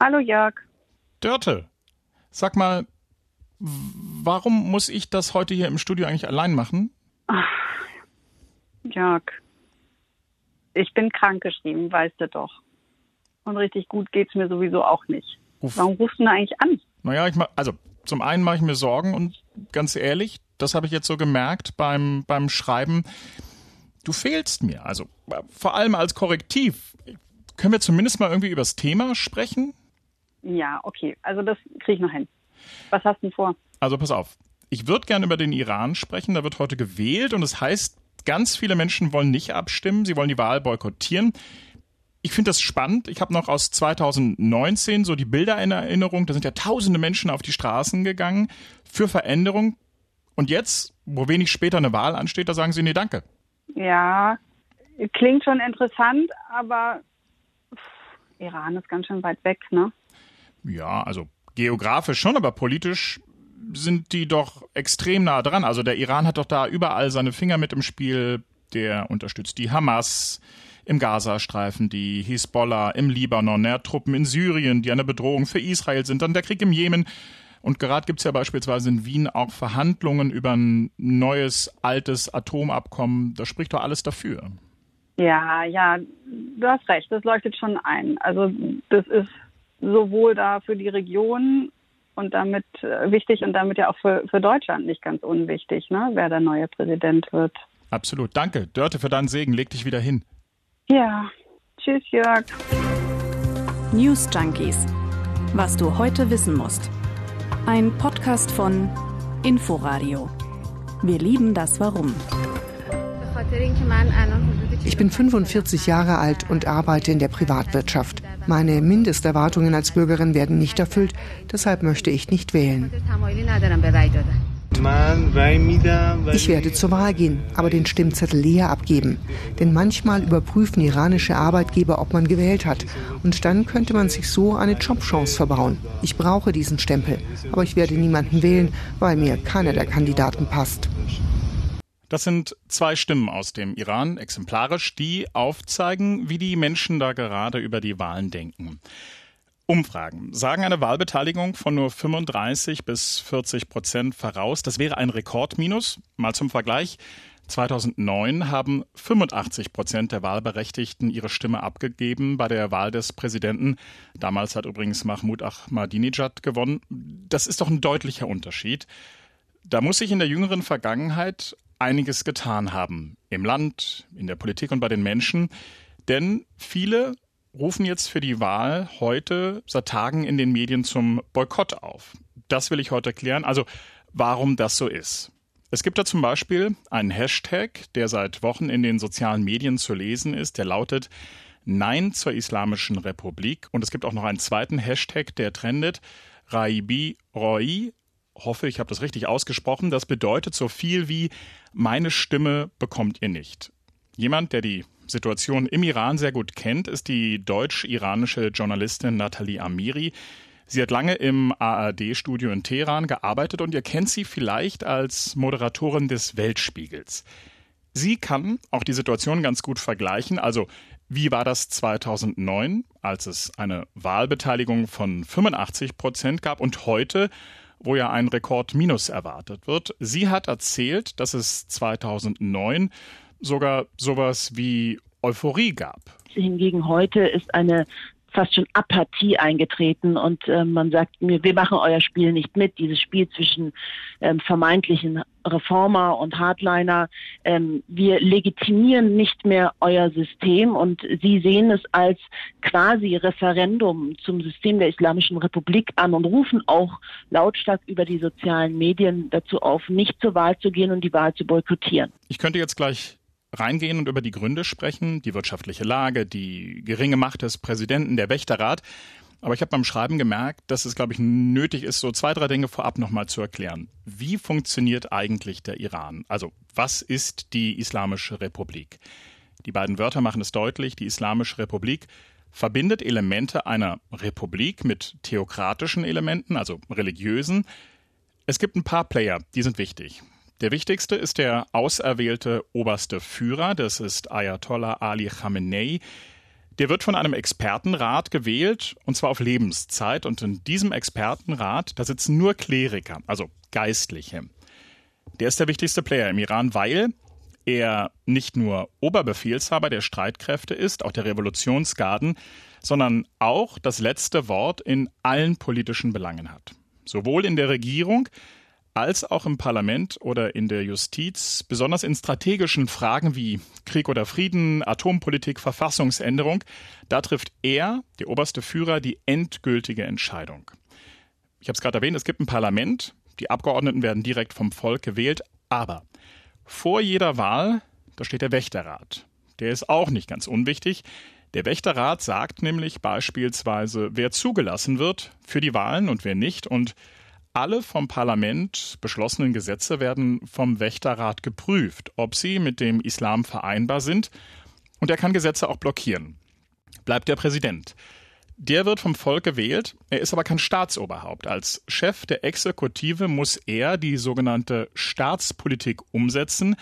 Hallo Jörg. Dörte, sag mal, warum muss ich das heute hier im Studio eigentlich allein machen? Ach, Jörg, ich bin krankgeschrieben, weißt du doch. Und richtig gut geht's mir sowieso auch nicht. Uff. Warum rufst du denn eigentlich an? Naja, ich mach, also zum einen mache ich mir Sorgen und ganz ehrlich, das habe ich jetzt so gemerkt beim, beim Schreiben. Du fehlst mir. Also vor allem als Korrektiv. Können wir zumindest mal irgendwie über das Thema sprechen? Ja, okay. Also das kriege ich noch hin. Was hast du denn vor? Also pass auf. Ich würde gerne über den Iran sprechen. Da wird heute gewählt und es das heißt, ganz viele Menschen wollen nicht abstimmen. Sie wollen die Wahl boykottieren. Ich finde das spannend. Ich habe noch aus 2019 so die Bilder in Erinnerung. Da sind ja tausende Menschen auf die Straßen gegangen für Veränderung. Und jetzt, wo wenig später eine Wahl ansteht, da sagen sie, nee, danke. Ja, klingt schon interessant, aber Iran ist ganz schön weit weg, ne? Ja, also geografisch schon, aber politisch sind die doch extrem nah dran. Also der Iran hat doch da überall seine Finger mit im Spiel. Der unterstützt die Hamas im Gazastreifen, die Hisbollah im Libanon, ja, Truppen in Syrien, die eine Bedrohung für Israel sind, dann der Krieg im Jemen. Und gerade gibt es ja beispielsweise in Wien auch Verhandlungen über ein neues, altes Atomabkommen. Das spricht doch alles dafür. Ja, ja, du hast recht, das leuchtet schon ein. Also das ist sowohl da für die Region und damit äh, wichtig und damit ja auch für, für Deutschland nicht ganz unwichtig, ne, wer der neue Präsident wird. Absolut. Danke. Dörte für deinen Segen. Leg dich wieder hin. Ja. Tschüss, Jörg. News Junkies. Was du heute wissen musst. Ein Podcast von Inforadio. Wir lieben das Warum. Ich bin 45 Jahre alt und arbeite in der Privatwirtschaft. Meine Mindesterwartungen als Bürgerin werden nicht erfüllt, deshalb möchte ich nicht wählen. Ich werde zur Wahl gehen, aber den Stimmzettel leer abgeben. Denn manchmal überprüfen iranische Arbeitgeber, ob man gewählt hat. Und dann könnte man sich so eine Jobchance verbauen. Ich brauche diesen Stempel, aber ich werde niemanden wählen, weil mir keiner der Kandidaten passt. Das sind zwei Stimmen aus dem Iran, exemplarisch, die aufzeigen, wie die Menschen da gerade über die Wahlen denken. Umfragen sagen eine Wahlbeteiligung von nur 35 bis 40 Prozent voraus. Das wäre ein Rekordminus. Mal zum Vergleich. 2009 haben 85 Prozent der Wahlberechtigten ihre Stimme abgegeben bei der Wahl des Präsidenten. Damals hat übrigens Mahmoud Ahmadinejad gewonnen. Das ist doch ein deutlicher Unterschied. Da muss sich in der jüngeren Vergangenheit einiges getan haben. Im Land, in der Politik und bei den Menschen. Denn viele rufen jetzt für die Wahl heute seit Tagen in den Medien zum Boykott auf. Das will ich heute erklären. Also, warum das so ist. Es gibt da zum Beispiel einen Hashtag, der seit Wochen in den sozialen Medien zu lesen ist, der lautet Nein zur Islamischen Republik. Und es gibt auch noch einen zweiten Hashtag, der trendet Raibi Roi, hoffe, ich habe das richtig ausgesprochen. Das bedeutet so viel wie meine Stimme bekommt ihr nicht. Jemand, der die Situation im Iran sehr gut kennt, ist die deutsch-iranische Journalistin Nathalie Amiri. Sie hat lange im ARD-Studio in Teheran gearbeitet und ihr kennt sie vielleicht als Moderatorin des Weltspiegels. Sie kann auch die Situation ganz gut vergleichen. Also, wie war das 2009, als es eine Wahlbeteiligung von 85 Prozent gab und heute, wo ja ein Rekordminus erwartet wird. Sie hat erzählt, dass es 2009 sogar sowas wie Euphorie gab. Hingegen heute ist eine fast schon Apathie eingetreten und äh, man sagt mir, wir machen euer Spiel nicht mit. Dieses Spiel zwischen ähm, vermeintlichen Reformer und Hardliner, ähm, wir legitimieren nicht mehr euer System und sie sehen es als quasi Referendum zum System der Islamischen Republik an und rufen auch lautstark über die sozialen Medien dazu auf, nicht zur Wahl zu gehen und die Wahl zu boykottieren. Ich könnte jetzt gleich reingehen und über die Gründe sprechen, die wirtschaftliche Lage, die geringe Macht des Präsidenten, der Wächterrat. Aber ich habe beim Schreiben gemerkt, dass es, glaube ich, nötig ist, so zwei, drei Dinge vorab nochmal zu erklären. Wie funktioniert eigentlich der Iran? Also, was ist die Islamische Republik? Die beiden Wörter machen es deutlich. Die Islamische Republik verbindet Elemente einer Republik mit theokratischen Elementen, also religiösen. Es gibt ein paar Player, die sind wichtig. Der wichtigste ist der auserwählte oberste Führer, das ist Ayatollah Ali Khamenei. Der wird von einem Expertenrat gewählt, und zwar auf Lebenszeit. Und in diesem Expertenrat, da sitzen nur Kleriker, also Geistliche. Der ist der wichtigste Player im Iran, weil er nicht nur Oberbefehlshaber der Streitkräfte ist, auch der Revolutionsgarden, sondern auch das letzte Wort in allen politischen Belangen hat. Sowohl in der Regierung als auch im Parlament oder in der Justiz, besonders in strategischen Fragen wie Krieg oder Frieden, Atompolitik, Verfassungsänderung, da trifft er, der oberste Führer, die endgültige Entscheidung. Ich habe es gerade erwähnt, es gibt ein Parlament, die Abgeordneten werden direkt vom Volk gewählt, aber vor jeder Wahl, da steht der Wächterrat. Der ist auch nicht ganz unwichtig. Der Wächterrat sagt nämlich beispielsweise, wer zugelassen wird für die Wahlen und wer nicht. Und alle vom Parlament beschlossenen Gesetze werden vom Wächterrat geprüft, ob sie mit dem Islam vereinbar sind. Und er kann Gesetze auch blockieren. Bleibt der Präsident. Der wird vom Volk gewählt, er ist aber kein Staatsoberhaupt. Als Chef der Exekutive muss er die sogenannte Staatspolitik umsetzen,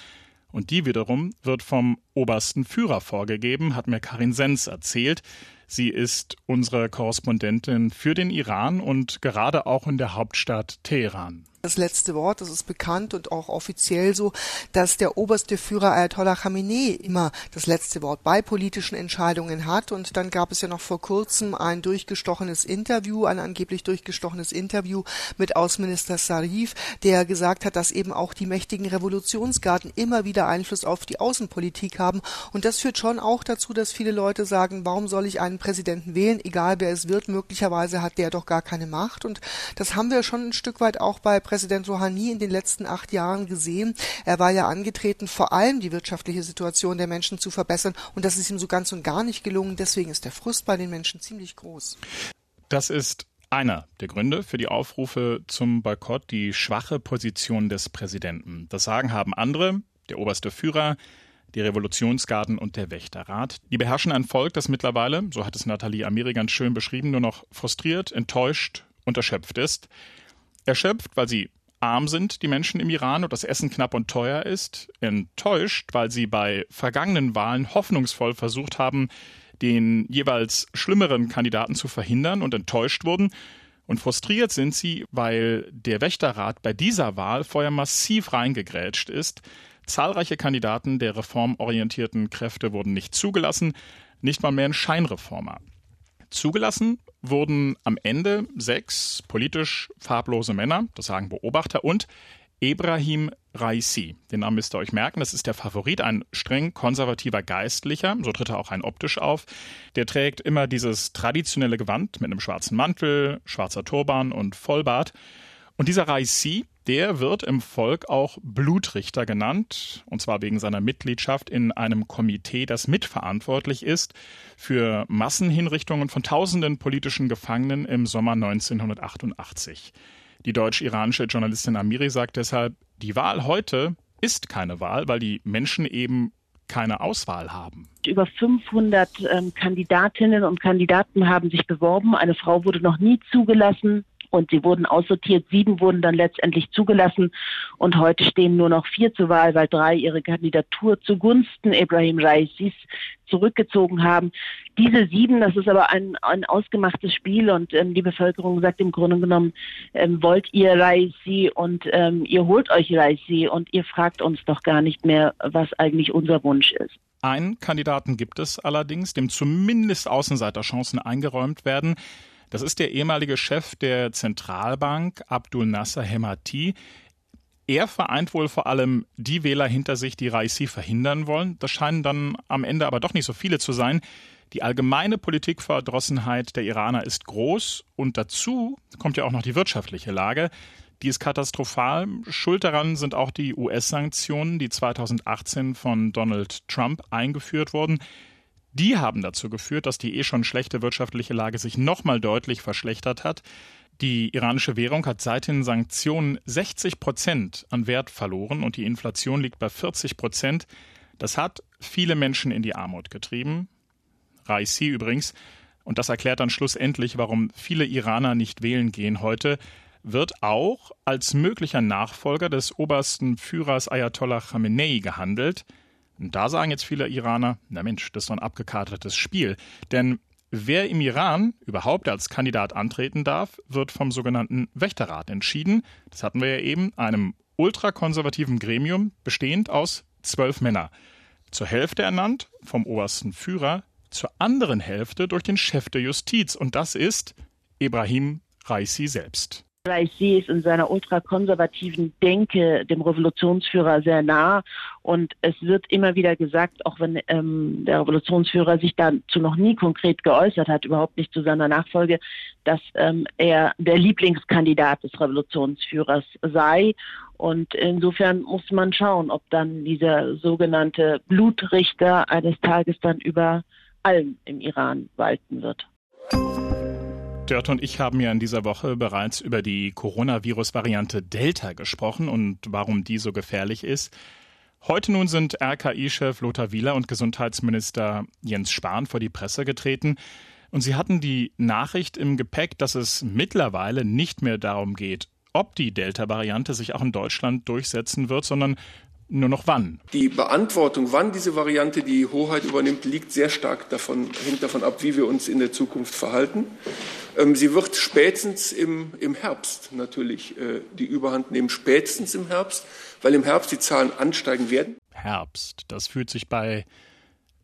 und die wiederum wird vom obersten Führer vorgegeben, hat mir Karin Sens erzählt. Sie ist unsere Korrespondentin für den Iran und gerade auch in der Hauptstadt Teheran das letzte Wort. Das ist bekannt und auch offiziell so, dass der oberste Führer Ayatollah Khamenei immer das letzte Wort bei politischen Entscheidungen hat. Und dann gab es ja noch vor kurzem ein durchgestochenes Interview, ein angeblich durchgestochenes Interview mit Außenminister Sarif, der gesagt hat, dass eben auch die mächtigen Revolutionsgarden immer wieder Einfluss auf die Außenpolitik haben. Und das führt schon auch dazu, dass viele Leute sagen, warum soll ich einen Präsidenten wählen, egal wer es wird, möglicherweise hat der doch gar keine Macht. Und das haben wir schon ein Stück weit auch bei Präsident Rouhani in den letzten acht Jahren gesehen. Er war ja angetreten, vor allem die wirtschaftliche Situation der Menschen zu verbessern. Und das ist ihm so ganz und gar nicht gelungen. Deswegen ist der Frust bei den Menschen ziemlich groß. Das ist einer der Gründe für die Aufrufe zum Boykott, die schwache Position des Präsidenten. Das Sagen haben andere, der oberste Führer, die Revolutionsgarden und der Wächterrat. Die beherrschen ein Volk, das mittlerweile, so hat es Nathalie Amiri ganz schön beschrieben, nur noch frustriert, enttäuscht und erschöpft ist erschöpft, weil sie arm sind, die Menschen im Iran, und das Essen knapp und teuer ist, enttäuscht, weil sie bei vergangenen Wahlen hoffnungsvoll versucht haben, den jeweils schlimmeren Kandidaten zu verhindern und enttäuscht wurden. Und frustriert sind sie, weil der Wächterrat bei dieser Wahl vorher massiv reingegrätscht ist. Zahlreiche Kandidaten der reformorientierten Kräfte wurden nicht zugelassen, nicht mal mehr ein Scheinreformer. Zugelassen wurden am Ende sechs politisch farblose Männer, das sagen Beobachter, und Ebrahim Raisi. Den Namen müsst ihr euch merken, das ist der Favorit, ein streng konservativer Geistlicher, so tritt er auch rein optisch auf. Der trägt immer dieses traditionelle Gewand mit einem schwarzen Mantel, schwarzer Turban und Vollbart. Und dieser Raisi, der wird im Volk auch Blutrichter genannt, und zwar wegen seiner Mitgliedschaft in einem Komitee, das mitverantwortlich ist für Massenhinrichtungen von tausenden politischen Gefangenen im Sommer 1988. Die deutsch-iranische Journalistin Amiri sagt deshalb, die Wahl heute ist keine Wahl, weil die Menschen eben keine Auswahl haben. Über 500 ähm, Kandidatinnen und Kandidaten haben sich beworben. Eine Frau wurde noch nie zugelassen und sie wurden aussortiert. Sieben wurden dann letztendlich zugelassen und heute stehen nur noch vier zur Wahl, weil drei ihre Kandidatur zugunsten Ibrahim Raisis zurückgezogen haben. Diese sieben, das ist aber ein, ein ausgemachtes Spiel und ähm, die Bevölkerung sagt im Grunde genommen, ähm, wollt ihr Raisi und ähm, ihr holt euch Raisi und ihr fragt uns doch gar nicht mehr, was eigentlich unser Wunsch ist. Einen Kandidaten gibt es allerdings, dem zumindest Außenseiterchancen eingeräumt werden. Das ist der ehemalige Chef der Zentralbank, Abdul Nasser Hemati. Er vereint wohl vor allem die Wähler hinter sich, die Raisi verhindern wollen. Das scheinen dann am Ende aber doch nicht so viele zu sein. Die allgemeine Politikverdrossenheit der Iraner ist groß und dazu kommt ja auch noch die wirtschaftliche Lage. Die ist katastrophal. Schuld daran sind auch die US-Sanktionen, die 2018 von Donald Trump eingeführt wurden. Die haben dazu geführt, dass die eh schon schlechte wirtschaftliche Lage sich nochmal deutlich verschlechtert hat. Die iranische Währung hat seit den Sanktionen 60 Prozent an Wert verloren und die Inflation liegt bei 40 Prozent. Das hat viele Menschen in die Armut getrieben. Raisi übrigens, und das erklärt dann schlussendlich, warum viele Iraner nicht wählen gehen heute, wird auch als möglicher Nachfolger des obersten Führers Ayatollah Khamenei gehandelt. Und da sagen jetzt viele Iraner, na Mensch, das ist doch ein abgekartetes Spiel. Denn wer im Iran überhaupt als Kandidat antreten darf, wird vom sogenannten Wächterrat entschieden. Das hatten wir ja eben, einem ultrakonservativen Gremium bestehend aus zwölf Männern. Zur Hälfte ernannt vom obersten Führer, zur anderen Hälfte durch den Chef der Justiz. Und das ist Ibrahim Raisi selbst. Raisi ist in seiner ultrakonservativen Denke dem Revolutionsführer sehr nah und es wird immer wieder gesagt, auch wenn ähm, der Revolutionsführer sich dazu noch nie konkret geäußert hat, überhaupt nicht zu seiner Nachfolge, dass ähm, er der Lieblingskandidat des Revolutionsführers sei und insofern muss man schauen, ob dann dieser sogenannte Blutrichter eines Tages dann über allem im Iran walten wird. Dörte und ich haben ja in dieser Woche bereits über die Coronavirus-Variante Delta gesprochen und warum die so gefährlich ist. Heute nun sind RKI-Chef Lothar Wieler und Gesundheitsminister Jens Spahn vor die Presse getreten. Und sie hatten die Nachricht im Gepäck, dass es mittlerweile nicht mehr darum geht, ob die Delta-Variante sich auch in Deutschland durchsetzen wird, sondern nur noch wann. Die Beantwortung, wann diese Variante die Hoheit übernimmt, liegt sehr stark davon, hängt davon ab, wie wir uns in der Zukunft verhalten. Ähm, sie wird spätestens im, im Herbst natürlich äh, die Überhand nehmen, spätestens im Herbst, weil im Herbst die Zahlen ansteigen werden. Herbst, das fühlt sich bei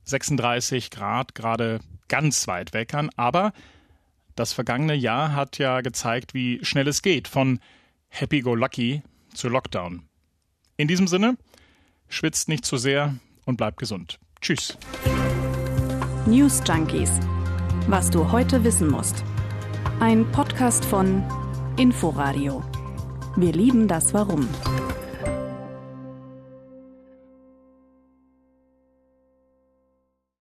36 Grad gerade ganz weit weg an, aber das vergangene Jahr hat ja gezeigt, wie schnell es geht von Happy Go Lucky zu Lockdown. In diesem Sinne, schwitzt nicht zu sehr und bleibt gesund. Tschüss. News Junkies. Was du heute wissen musst. Ein Podcast von Inforadio. Wir lieben das Warum.